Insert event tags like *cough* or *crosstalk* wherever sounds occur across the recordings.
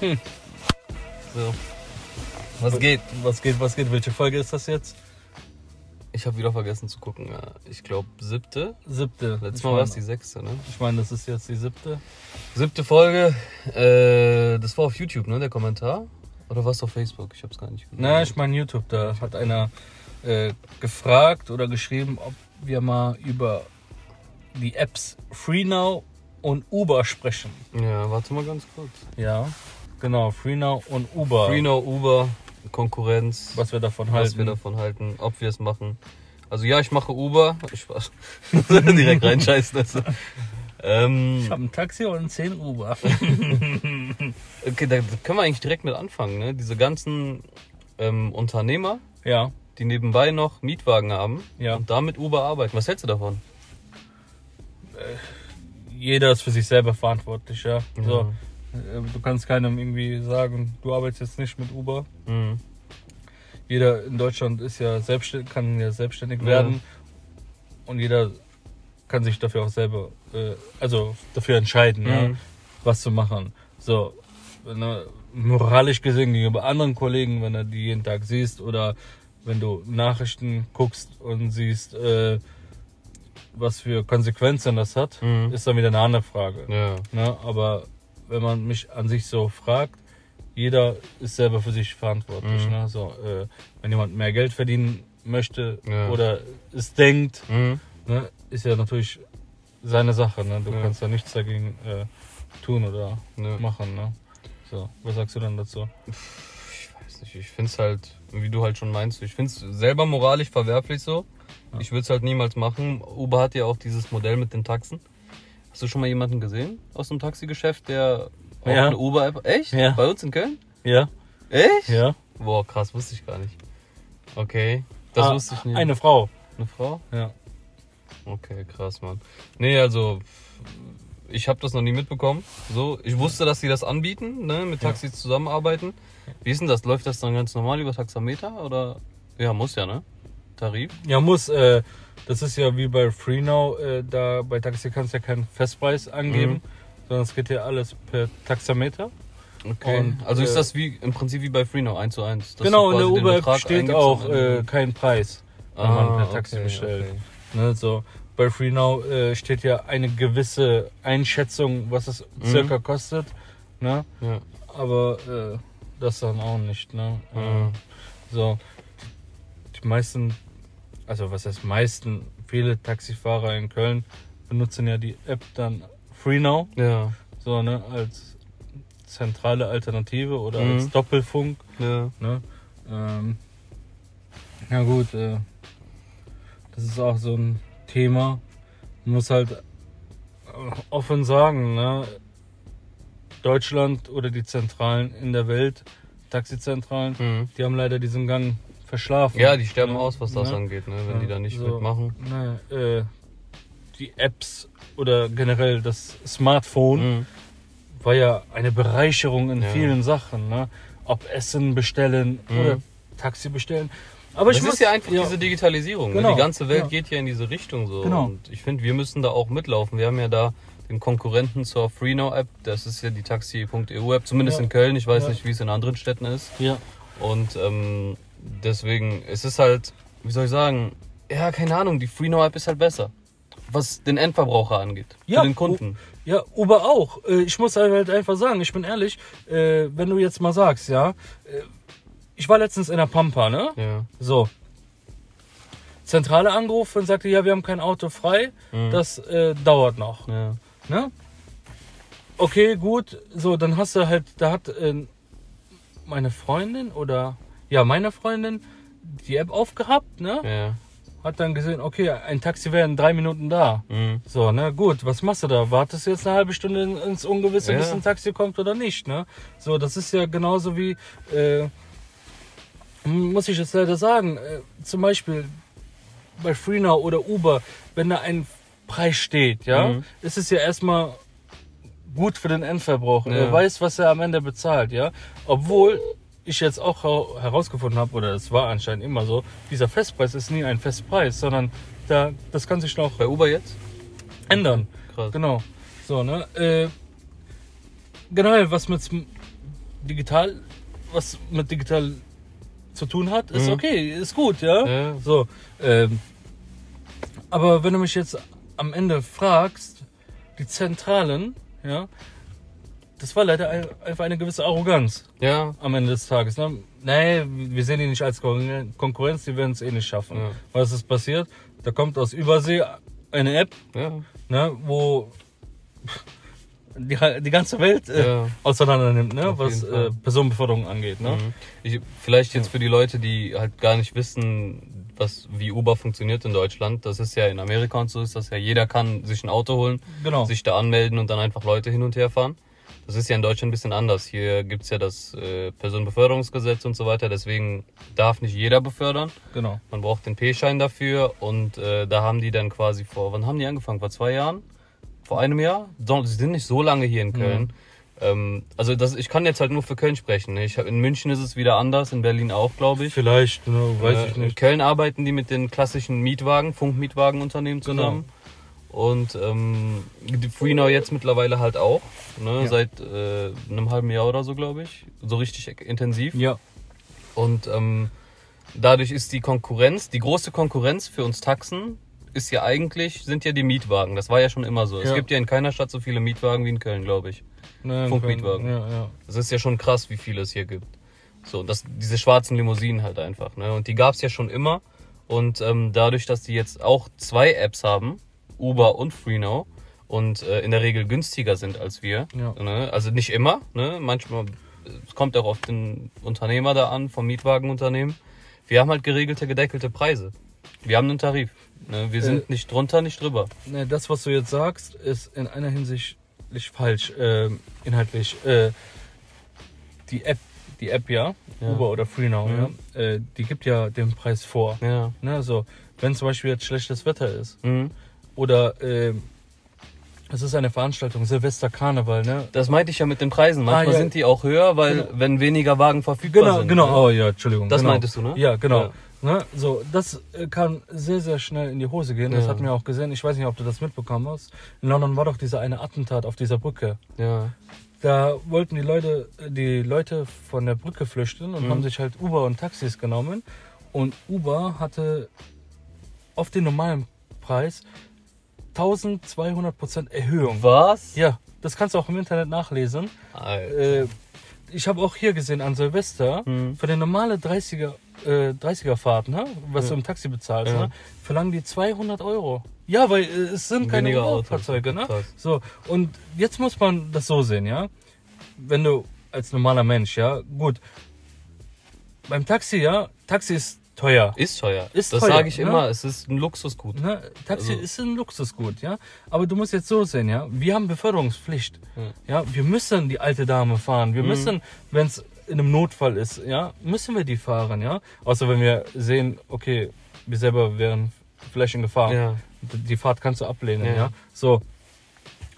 *laughs* So. Was geht? Was geht, was geht? Welche Folge ist das jetzt? Ich habe wieder vergessen zu gucken. Ich glaube siebte. Siebte. Letztes Mal war es die sechste, ne? Ich meine, das ist jetzt die siebte. Siebte Folge. Äh, das war auf YouTube, ne? Der Kommentar. Oder war es auf Facebook? Ich habe es gar nicht gesehen. Na, ich meine YouTube. Da hat einer äh, gefragt oder geschrieben, ob wir mal über die Apps FreeNow und Uber sprechen. Ja, warte mal ganz kurz. Ja, genau. FreeNow und Uber. Freenow, Uber, Konkurrenz. Was wir davon was halten. wir davon halten, ob wir es machen. Also ja, ich mache Uber. Spaß. *laughs* Direkt reinscheißen. Also. Ähm, Ich habe ein Taxi und 10 Uber. *laughs* *laughs* okay, da können wir eigentlich direkt mit anfangen. Ne? Diese ganzen ähm, Unternehmer, ja, die nebenbei noch Mietwagen haben Ja. und damit Uber arbeiten. Was hältst du davon? Jeder ist für sich selber verantwortlich, ja. So, Ja. äh, du kannst keinem irgendwie sagen, du arbeitest jetzt nicht mit Uber. Mhm. Jeder in Deutschland ist ja selbstständig, kann ja selbstständig Ja. werden und jeder kann sich dafür auch selber, äh, also dafür entscheiden, ja, Mhm. was zu machen. So, wenn er moralisch gesehen gegenüber anderen Kollegen, wenn du die jeden Tag siehst oder wenn du Nachrichten guckst und siehst, äh, was für Konsequenzen das hat, Mhm. ist dann wieder eine andere Frage. Ja. Ne? Aber wenn man mich an sich so fragt, jeder ist selber für sich verantwortlich. Mhm. Ne? So, äh, wenn jemand mehr Geld verdienen möchte Ja. oder es denkt, Mhm. ne, ist ja natürlich seine Sache. Ne? Du Ja. kannst ja nichts dagegen äh, tun oder machen. Ne? So, was sagst du dann dazu? Ich ich finde es halt, wie du halt schon meinst, ich finde es selber moralisch verwerflich so. Ja. Ich würde es halt niemals machen. Uber hat ja auch dieses Modell mit den Taxen. Hast du schon mal jemanden gesehen aus dem Taxigeschäft, der auch Ja. eine Uber-App... Echt? Ja. Bei uns in Köln? Ja, Echt? ja. Boah, krass, wusste ich gar nicht. Okay, das Ah, wusste ich nicht. Eine Frau. Eine Frau? Ja. Okay, krass, Mann. Nee, also ich habe das noch nie mitbekommen. So, ich wusste, dass sie das anbieten, ne, mit Taxis zusammenarbeiten. Wie ist denn das? Läuft das dann ganz normal über Taxameter oder? Ja, muss ja, ne? Tarif? Ja, muss. Äh, das ist ja wie bei FreeNow. Äh, da bei Taxi kannst du ja keinen Festpreis angeben, Mhm. sondern es geht ja alles per Taxameter. Okay. Und, also ist äh, das wie im Prinzip wie bei FreeNow 1 zu 1. dass genau, in der Uber steht auch äh, kein Preis, wenn Ah, man per Taxi okay, bestellt. okay. Ne, so. Bei FreeNow äh, steht ja eine gewisse Einschätzung, was es Mhm. circa kostet. Ne? Ja. Aber äh, das dann auch nicht. Ne? Äh, so. Die, die meisten, also was heißt meisten, viele Taxifahrer in Köln benutzen ja die App dann FreeNow, Ja. so ne, als zentrale Alternative oder Mhm. als Doppelfunk. Ja. Ne? Ähm, ja gut, äh, das ist auch so ein Thema. Man muss halt äh, offen sagen, ne? Deutschland oder die Zentralen in der Welt, Taxizentralen, Mhm. die haben leider diesen Gang verschlafen. Ja, die sterben Ne? aus, was das Ne? angeht, ne, wenn Ja, die da nicht so, mitmachen. Ne, äh, die Apps oder generell das Smartphone Mhm. war ja eine Bereicherung in Ja. vielen Sachen. Ne? Ob Essen bestellen Mhm. oder Taxi bestellen. Aber das ich muss, ist ja einfach diese Digitalisierung. Genau, Ne? Die ganze Welt ja. geht ja in diese Richtung so. Genau. Und ich finde, wir müssen da auch mitlaufen. Wir haben ja da den Konkurrenten zur FreeNow-App. Das ist ja die Taxi.eu-App, zumindest Ja. in Köln. Ich weiß Ja. nicht, wie es in anderen Städten ist. Ja, Und ähm, deswegen, es ist halt, wie soll ich sagen, ja, keine Ahnung, die FreeNow-App ist halt besser. Was den Endverbraucher angeht. Ja, Für den Kunden. ja, Uber auch. Äh, Ich muss halt einfach sagen, ich bin ehrlich, äh, wenn du jetzt mal sagst, ja, äh, ich war letztens in der Pampa, ne? Ja. So. Zentrale angerufen und sagte, ja, wir haben kein Auto frei, Mhm. das äh, dauert noch. Ja. Ne? Okay, gut. So, dann hast du halt, da hat äh, meine Freundin oder ja, meine Freundin die App aufgehabt, ne? Ja. Hat dann gesehen, okay, ein Taxi wäre in drei Minuten da. Mhm. So, ne, gut, was machst du da? Wartest du jetzt eine halbe Stunde in- ins Ungewisse, bis Ja. ein Taxi kommt oder nicht, ne? So, das ist ja genauso wie, äh, muss ich jetzt leider sagen, äh, zum Beispiel bei FreeNow oder Uber, wenn da ein Preis steht, ja, Mhm. ist es ja erstmal gut für den Endverbraucher. Ja. Er weiß, was er am Ende bezahlt, ja. Obwohl ich jetzt auch herausgefunden habe, oder es war anscheinend immer so, dieser Festpreis ist nie ein Festpreis, sondern da, das kann sich noch Bei Uber jetzt? ändern. Krass. Genau. So, ne? Äh, generell, was mit digital, was mit digital zu tun hat, ist Mhm. okay, ist gut, ja. Ja. So, ähm, aber wenn du mich jetzt am Ende fragst, die Zentralen, ja, das war leider ein- einfach eine gewisse Arroganz Ja, am Ende des Tages. Ne? Nee, wir sehen die nicht als Kon- Konkurrenz, die werden es eh nicht schaffen. Ja. Was ist passiert? Da kommt aus Übersee eine App, ja, ne, wo die, die ganze Welt äh, Ja. auseinander nimmt, ne, Auf was äh, Personenbeförderung angeht. Ne? Mhm. Ich, vielleicht jetzt für die Leute, die halt gar nicht wissen, was, wie Uber funktioniert in Deutschland. Das ist ja in Amerika und so ist das ja. Jeder kann sich ein Auto holen, Genau. sich da anmelden und dann einfach Leute hin und her fahren. Das ist ja in Deutschland ein bisschen anders. Hier gibt's ja das äh, Personenbeförderungsgesetz und so weiter. Deswegen darf nicht jeder befördern. Genau. Man braucht den P-Schein dafür und äh, da haben die dann quasi vor, wann haben die angefangen? Vor zwei Jahren? Vor einem Jahr? Sie sind nicht so lange hier in Köln. Ähm, also das, ich kann jetzt halt nur für Köln sprechen. ne? Ich hab, in München ist es wieder anders, in Berlin auch, glaube ich. Vielleicht, ne, weiß Äh, ich In nicht. Köln arbeiten die mit den klassischen Mietwagen, Funkmietwagenunternehmen Genau. zusammen. Und ähm, die Freenow jetzt mittlerweile halt auch. Ne, Ja. Seit äh, einem halben Jahr oder so, glaube ich. So richtig intensiv. Ja, Und ähm, dadurch ist die Konkurrenz, die große Konkurrenz für uns Taxen, ist ja eigentlich, sind ja die Mietwagen. Das war ja schon immer so. Es Ja. gibt ja in keiner Stadt so viele Mietwagen wie in Köln, glaube ich. ne, Funkmietwagen. Ja, ja. Das ist ja schon krass, wie viele es hier gibt. So, das, diese schwarzen Limousinen halt einfach. Ne? Und die gab es ja schon immer. Und ähm, dadurch, dass die jetzt auch zwei Apps haben, Uber und Freenow, und äh, in der Regel günstiger sind als wir, Ja. ne? also nicht immer, ne? manchmal, es kommt auch auf den Unternehmer da an, vom Mietwagenunternehmen. Wir haben halt geregelte, gedeckelte Preise. Wir haben einen Tarif. Ne? Wir sind Äh, nicht drunter, nicht drüber. Ne, das, was du jetzt sagst, ist in einer Hinsicht falsch, ähm, inhaltlich. Äh, die App, die App ja, Ja. Uber oder Freenow, Mhm. ja, äh, die gibt ja den Preis vor. Ja. Ne, so, wenn zum Beispiel jetzt schlechtes Wetter ist Mhm. oder ähm, es ist eine Veranstaltung, Silvester Karneval, ne? Das meinte ich ja mit den Preisen. Manchmal Ah, ja. sind die auch höher, weil Genau. wenn weniger Wagen verfügbar Genau, sind. genau, ne? oh ja, Entschuldigung. Das genau. meintest du, ne? Ja, genau. Ja. Ne, so, das äh, kann sehr, sehr schnell in die Hose gehen. Das Ja. hat mir auch gesehen. Ich weiß nicht, ob du das mitbekommen hast. In London war doch dieser eine Attentat auf dieser Brücke. Ja. Da wollten die Leute, die Leute von der Brücke flüchten und Mhm. haben sich halt Uber und Taxis genommen. Und Uber hatte auf den normalen Preis 1200 Prozent Erhöhung. Was? Ja, das kannst du auch im Internet nachlesen. Alter. Äh, ich habe auch hier gesehen an Silvester, Mhm. für eine normale 30er, äh, 30er Fahrt, ne, was du im Taxi bezahlst, Ja. ne, verlangen die 200 Euro. Ja, weil äh, es sind keine. Fahrzeuge, ne? So, und jetzt muss man das so sehen, ja. Wenn du als normaler Mensch, ja, gut. Beim Taxi, ja, Taxi ist teuer. Ist teuer. Ist das sage ich ne? immer. Es ist ein Luxusgut. Ne? Taxi Also- ist ein Luxusgut, ja. Aber du musst jetzt so sehen, ja. Wir haben Beförderungspflicht. Ja, wir müssen die alte Dame fahren. Mhm. Wir müssen, wenn es in einem Notfall ist, ja, müssen wir die fahren, ja. Außer wenn wir sehen, okay, wir selber wären vielleicht in Gefahr. Ja. Die Fahrt kannst du ablehnen, Ja. ja. So.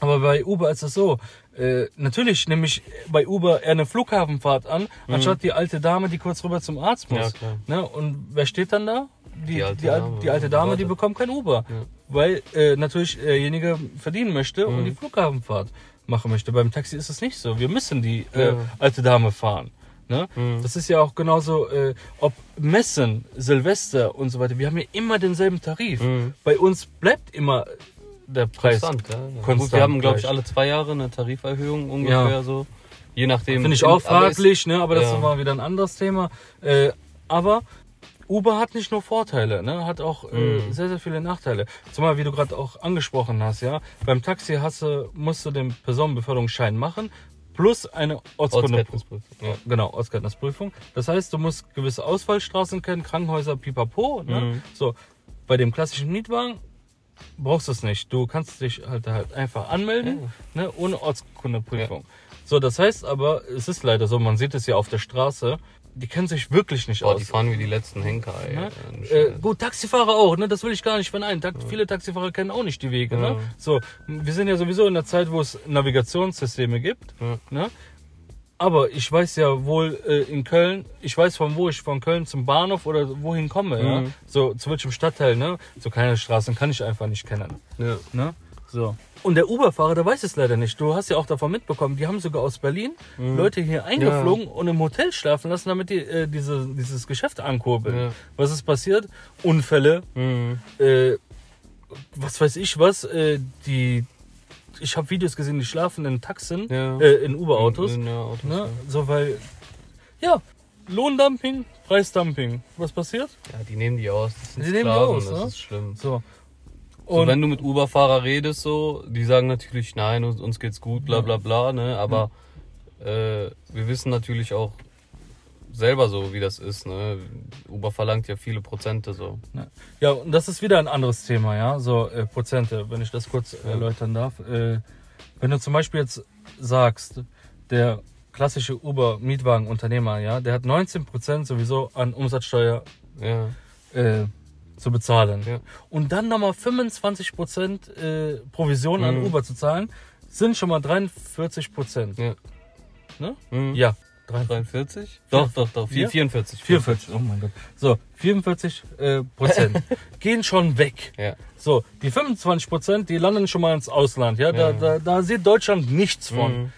Aber bei Uber ist es so. Äh, natürlich nehme ich bei Uber eher eine Flughafenfahrt an, anstatt die alte Dame, die kurz rüber zum Arzt muss. Mhm. Ja. Ne? Und wer steht dann da? Die, Die alte die, Dame, die alte Dame, die bekommt kein Uber. Ja. Weil äh, natürlich derjenige verdienen möchte und Mhm. die Flughafenfahrt machen möchte. Beim Taxi ist es nicht so. Wir müssen die äh, alte Dame fahren. Ne? Mhm. Das ist ja auch genauso, äh, ob Messen, Silvester und so weiter. Wir haben ja immer denselben Tarif. Mhm. Bei uns bleibt immer der Preis. Konstant, ja. ja. Konstant Gut, wir haben, glaube ich, alle zwei Jahre eine Tariferhöhung ungefähr Ja. so. Je nachdem. Finde ich auch fraglich, ne? aber das ist mal wieder ein anderes Thema. Äh, aber Uber hat nicht nur Vorteile, ne? hat auch äh, Mhm. sehr, sehr viele Nachteile. Zumal, wie du gerade auch angesprochen hast, ja, beim Taxi hast du, musst du den Personenbeförderungsschein machen, plus eine Ortskunde. Ortskenntnisprüfung. Ja. Genau, Ortskenntnisprüfung. Das heißt, du musst gewisse Ausfallstraßen kennen, Krankenhäuser, pipapo. Ne? Mhm. So, bei dem klassischen Mietwagen brauchst du es nicht. Du kannst dich halt, halt einfach anmelden, ne? ohne Ortskundeprüfung. So, das heißt aber, es ist leider so, man sieht es ja auf der Straße, die kennen sich wirklich nicht Boah, aus. die fahren wie die letzten Henker, ey. Ne? Ein Äh, gut, Taxifahrer auch, ne? Das will ich gar nicht verneinen. Ta Viele Taxifahrer kennen auch nicht die Wege, Ja. ne? So, wir sind ja sowieso in der Zeit, wo es Navigationssysteme gibt, Ja. ne? Aber ich weiß ja wohl äh, in Köln, ich weiß von wo ich von Köln zum Bahnhof oder wohin komme, ja? Mhm. So zu welchem Stadtteil, ne? So kleine Straßen kann ich einfach nicht kennen, Ja. ne? So. Und der Uber-Fahrer, der weiß es leider nicht. Du hast ja auch davon mitbekommen, die haben sogar aus Berlin Leute hier eingeflogen und im Hotel schlafen lassen, damit die äh, diese, dieses Geschäft ankurbeln. Ja. Was ist passiert? Unfälle, Mhm. äh, was weiß ich was, äh, die ich habe Videos gesehen, die schlafen in Taxen, Ja. äh, in Uber-Autos. Ja, Ne? ja. So, weil, ja, Lohndumping, Preisdumping. Was passiert? Ja, die nehmen die aus. Das sind Die nehmen die Sklaven, aus, das ne? ist schlimm. So. So, wenn du mit Uber-Fahrer redest, so, die sagen natürlich, nein, uns, uns geht's gut, bla bla bla, ne? Aber äh, wir wissen natürlich auch selber so, wie das ist, ne? Uber verlangt ja viele Prozente so. Ja, und das ist wieder ein anderes Thema, ja, so äh, Prozente, wenn ich das kurz erläutern darf. Äh, wenn du zum Beispiel jetzt sagst, der klassische Uber-Mietwagenunternehmer, ja, der hat 19% sowieso an Umsatzsteuer Ja, äh, zu bezahlen. Ja. Und dann nochmal 25% äh, Provision an Mhm. Uber zu zahlen, sind schon mal 43%. ja. Ne? Mhm. Ja. 43? Doch, doch, doch. Ja? 44. 44, oh mein Gott. So, 44 äh, Prozent *laughs* gehen schon weg. Ja. So, die 25 Prozent, die landen schon mal ins Ausland. Ja, da, Ja. da, da sieht Deutschland nichts von. Mhm.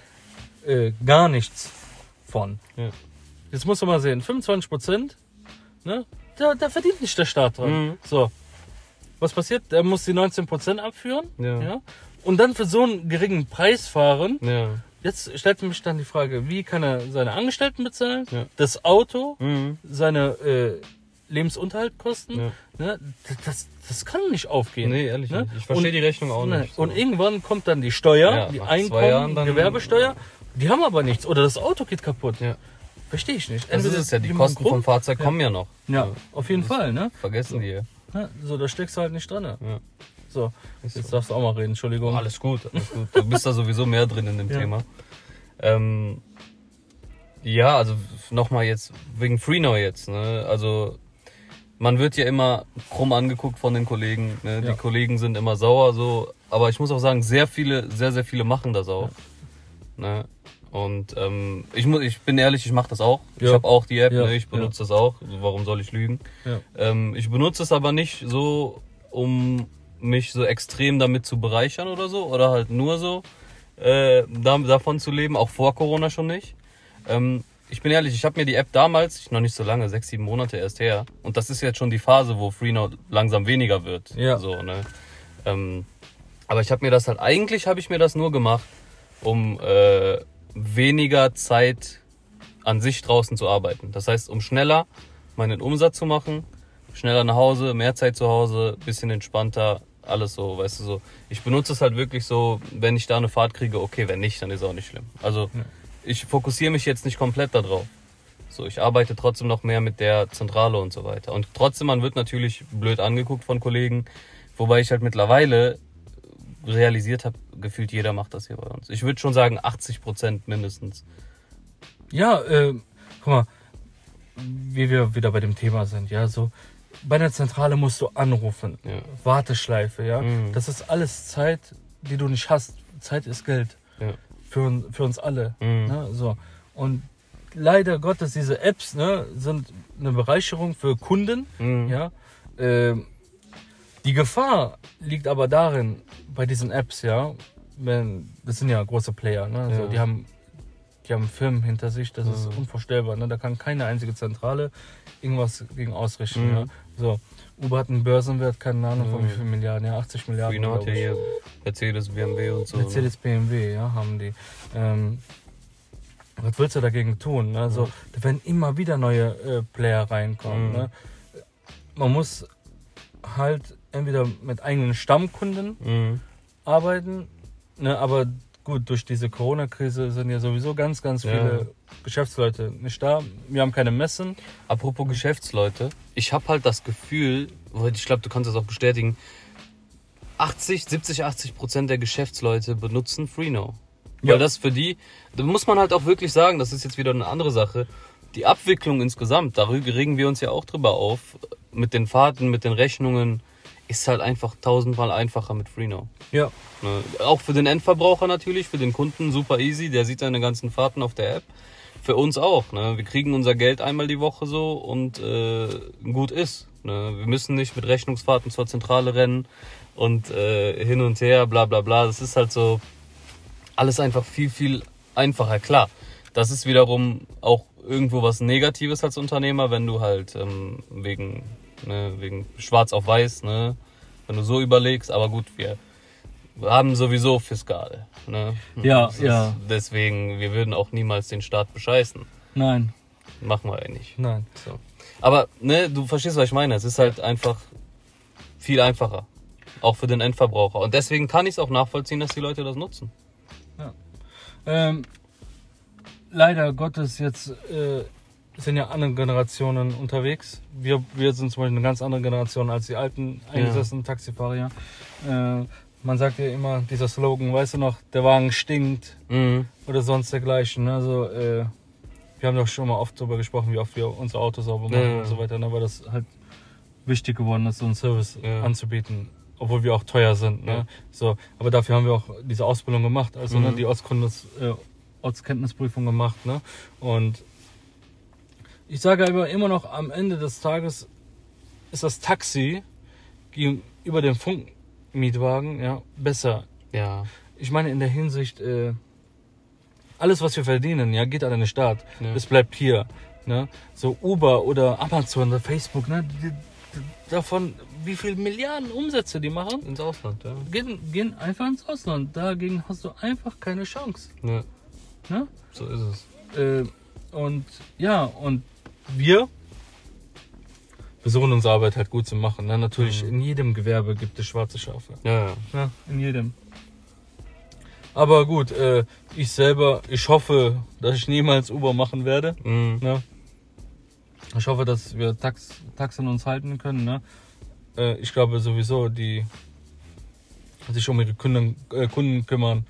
Äh, gar nichts von. Ja. Jetzt musst du mal sehen, 25 Prozent, ne, da, da verdient nicht der Staat dran. Mhm. So, was passiert? Der muss die 19 Prozent abführen. Ja. Und dann für so einen geringen Preis fahren. Ja. Jetzt stellt mich dann die Frage, wie kann er seine Angestellten bezahlen, Ja. das Auto, Mhm. seine äh, Lebensunterhaltkosten. Ja. Ne? Das, das kann nicht aufgehen. Nee, ehrlich ne? nicht. Ich verstehe Und- die Rechnung auch Ne? nicht. so. Und irgendwann kommt dann die Steuer, Ja, die Einkommen, Gewerbesteuer. Die haben aber nichts. Oder das Auto geht kaputt. Ja. Verstehe ich nicht. Das ist Entweder es ja, die Kosten krumm- vom Fahrzeug kommen ja noch. Ja, auf jeden Fall. Ne? Vergessen die ja. Ja, So, da steckst du halt nicht dran. Ne? Ja. So, Ist jetzt so. darfst du auch mal reden. Entschuldigung. Alles gut, alles gut. Du bist da sowieso mehr drin in dem *laughs* Ja. Thema. Ähm, ja, also nochmal jetzt wegen Freenow jetzt. Ne? Also man wird ja immer krumm angeguckt von den Kollegen. Ne? Die Ja. Kollegen sind immer sauer so. Aber ich muss auch sagen, sehr viele, sehr, sehr viele machen das auch. Ne? Und ähm, ich, muss, ich bin ehrlich, ich mache das auch. Ich Ja. habe auch die App, Ja, ne? ich benutze das auch. Also warum soll ich lügen? Ja. Ähm, ich benutze es aber nicht so, um mich so extrem damit zu bereichern oder so. Oder halt nur so äh, da, davon zu leben, auch vor Corona schon nicht. Ähm, ich bin ehrlich, ich habe mir die App damals, noch nicht so lange, sechs, sieben Monate erst her. Und das ist jetzt schon die Phase, wo Freenow langsam weniger wird. Ja. So, ne? ähm, aber ich habe mir das halt, eigentlich habe ich mir das nur gemacht, um äh, weniger Zeit an sich draußen zu arbeiten. Das heißt, um schneller meinen Umsatz zu machen, schneller nach Hause, mehr Zeit zu Hause, bisschen entspannter, alles so, weißt du so. Ich benutze es halt wirklich so, wenn ich da eine Fahrt kriege, okay, wenn nicht, dann ist auch nicht schlimm. Also ich fokussiere mich jetzt nicht komplett darauf. So, ich arbeite trotzdem noch mehr mit der Zentrale und so weiter. Und trotzdem, man wird natürlich blöd angeguckt von Kollegen, wobei ich halt mittlerweile realisiert habe, gefühlt jeder macht das hier bei uns. Ich würde schon sagen 80 Prozent mindestens. Ja, äh, guck mal, wie wir wieder bei dem Thema sind, ja, so bei der Zentrale musst du anrufen, Ja. Warteschleife, ja, Mhm. das ist alles Zeit, die du nicht hast. Zeit ist Geld Ja. für, für uns alle, Mhm. ne, so und leider Gottes diese Apps, ne, sind eine Bereicherung für Kunden, Mhm. ja. Ähm, die Gefahr liegt aber darin bei diesen Apps, ja, wenn das sind ja große Player, ne, so, Ja. die haben die haben Firmen hinter sich, das ist Mhm. unvorstellbar. Ne? Da kann keine einzige Zentrale irgendwas gegen ausrichten. Mhm. Ja? So, Uber hat einen Börsenwert, keine Ahnung von Mhm. wie viel Milliarden, ja, 80 Milliarden. Glaub ja hier Mercedes, BMW und so. ne? Mercedes, BMW, ja, haben die. Ähm, was willst du dagegen tun? Ne? So, Ja. Da werden immer wieder neue äh, Player reinkommen. Ne? Man muss halt entweder mit eigenen Stammkunden Mhm. arbeiten, ne? aber gut, durch diese Corona-Krise sind ja sowieso ganz, ganz Ja. viele Geschäftsleute nicht da. Wir haben keine Messen. Apropos Geschäftsleute, ich habe halt das Gefühl, ich glaube, du kannst das auch bestätigen, 80, 70, 80 Prozent der Geschäftsleute benutzen Freenow. Ja. Weil das für die, da muss man halt auch wirklich sagen, das ist jetzt wieder eine andere Sache. Die Abwicklung insgesamt, darüber regen wir uns ja auch drüber auf, mit den Fahrten, mit den Rechnungen, ist halt einfach tausendmal einfacher mit Freenow. Ja. Ne? Auch für den Endverbraucher natürlich, für den Kunden super easy, der sieht seine ganzen Fahrten auf der App. Für uns auch. Ne? Wir kriegen unser Geld einmal die Woche so und äh, gut ist. Ne? Wir müssen nicht mit Rechnungsfahrten zur Zentrale rennen, und äh, hin und her, bla bla bla. Das ist halt so alles einfach viel, viel einfacher. Klar, das ist wiederum auch irgendwo was Negatives als Unternehmer, wenn du halt ähm, wegen, ne, wegen schwarz auf weiß, ne, wenn du so überlegst, aber gut, wir haben sowieso Fiskal. Ne? Ja, Das ja. Deswegen, wir würden auch niemals den Staat bescheißen. Nein, Machen wir ja nicht. nein. So. Aber ne, du verstehst, was ich meine. Es ist halt einfach viel einfacher. Auch für den Endverbraucher. Und deswegen kann ich es auch nachvollziehen, dass die Leute das nutzen. Ähm, leider Gottes jetzt äh, sind ja andere Generationen unterwegs. Wir, wir sind zum Beispiel eine ganz andere Generation als die alten eingesessenen Taxifahrer. Äh, man sagt ja immer, dieser Slogan, weißt du noch, der Wagen stinkt Mhm. oder sonst dergleichen. Ne? Also, äh, wir haben doch schon mal oft darüber gesprochen, wie oft wir unsere Autos sauber machen Ja, ja. und so weiter, ne? weil das halt wichtig geworden ist, so einen Service Ja. anzubieten, obwohl wir auch teuer sind. Ne? Ja. So, aber dafür haben wir auch diese Ausbildung gemacht, also ne, Mhm. die Ortskenntnis, äh, Ortskenntnisprüfung gemacht. Ne? Und ich sage aber immer noch, am Ende des Tages ist das Taxi gegenüber dem Funkmietwagen ja, besser Ja. ich meine in der Hinsicht, äh, alles was wir verdienen, ja, geht an den Staat. Ja. Es bleibt hier. Ne? So Uber oder Amazon oder Facebook, ne? Die, die, davon, wie viel Milliarden Umsätze die machen, Ins Ausland, ja. gehen, gehen einfach ins Ausland. Dagegen hast du einfach keine Chance. ja. Ne? So ist es. Äh, und ja, und wir versuchen unsere Arbeit halt gut zu machen. Ne? Natürlich, Mhm. in jedem Gewerbe gibt es schwarze Schafe. Ja, ja. Ja, in jedem. Aber gut, äh, ich selber, ich hoffe, dass ich niemals Uber machen werde. Mhm. Ne? Ich hoffe, dass wir Tax, Taxen uns halten können. Ne? Äh, ich glaube sowieso, die sich um ihre Kunden, äh, Kunden kümmern,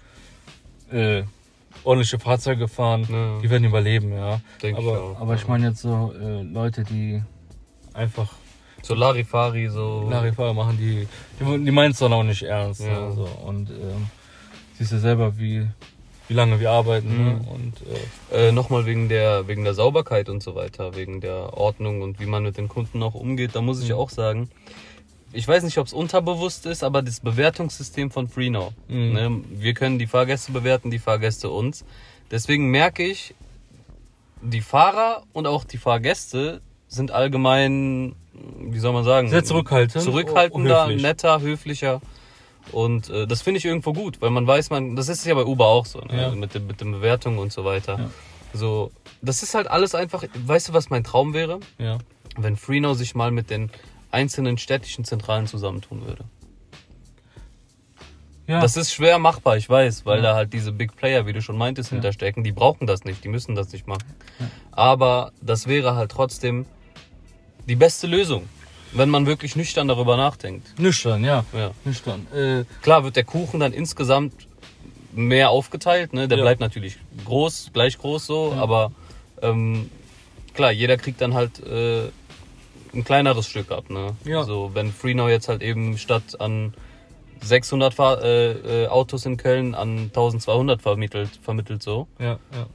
äh, ordentliche Fahrzeuge fahren, Ja. die werden überleben, ja. Denk ich aber, auch, aber ich ja. meine jetzt so äh, Leute, die einfach So Larifari, so. Larifari machen, die, die, die meinen es dann auch nicht ernst. Ja. Ne? So, und ähm, siehst du selber, wie, wie lange wir arbeiten. Mhm. Ne? Und äh, Äh, Nochmal wegen der, wegen der Sauberkeit und so weiter, wegen der Ordnung und wie man mit den Kunden auch umgeht, da muss ich Mhm. auch sagen, ich weiß nicht, ob es unterbewusst ist, aber das Bewertungssystem von FreeNow. Mhm. Ne, wir können die Fahrgäste bewerten, die Fahrgäste uns. Deswegen merke ich, die Fahrer und auch die Fahrgäste sind allgemein, wie soll man sagen, sehr zurückhaltend. zurückhaltender, oh, höflich. netter, höflicher. Und äh, das finde ich irgendwo gut, weil man weiß, man, das ist ja bei Uber auch so, ne? Ja. mit, den, mit den Bewertungen und so weiter. Ja. So, das ist halt alles einfach, weißt du, was mein Traum wäre? Ja. Wenn FreeNow sich mal mit den einzelnen städtischen Zentralen zusammentun würde. Ja. Das ist schwer machbar, ich weiß, weil Ja. da halt diese Big Player, wie du schon meintest, Ja. hinterstecken. Die brauchen das nicht, die müssen das nicht machen. Ja. Aber das wäre halt trotzdem die beste Lösung, wenn man wirklich nüchtern darüber nachdenkt. Nüchtern, ja. Nüchtern. Äh, Klar wird der Kuchen dann insgesamt mehr aufgeteilt, ne? Der bleibt natürlich groß, gleich groß so, aber ähm, klar, jeder kriegt dann halt äh, ein kleineres Stück ab, ne? Ja. So, wenn FreeNow jetzt halt eben statt an 600 Fahr äh, äh, Autos in Köln an 1200 vermittelt, vermittelt so. ja, ja.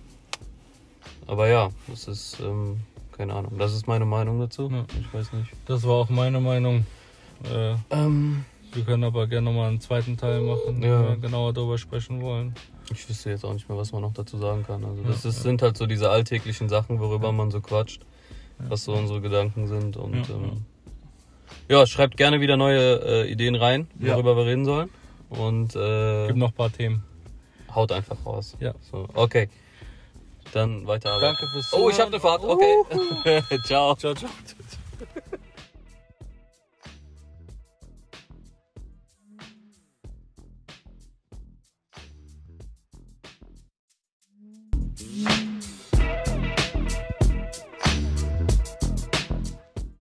Aber ja, das ist, ähm, keine Ahnung, das ist meine Meinung dazu. Ja. Ich weiß nicht. Das war auch meine Meinung. Äh, Ähm, wir können aber gerne nochmal einen zweiten Teil machen, Ja. wenn wir genauer darüber sprechen wollen. ich wüsste jetzt auch nicht mehr, was man noch dazu sagen kann. Also das Ja, ist, sind halt so diese alltäglichen Sachen, worüber man so quatscht. Was so unsere Gedanken sind. Und Ja, ähm, ja, schreibt gerne wieder neue äh, Ideen rein, worüber wir reden sollen. Und äh, Gibt noch ein paar Themen. haut einfach raus. Ja. So, okay. Dann weiter. Danke fürs Oh, ich habe Zuhören. eine Fahrt. Okay. *laughs* Ciao. Ciao, ciao.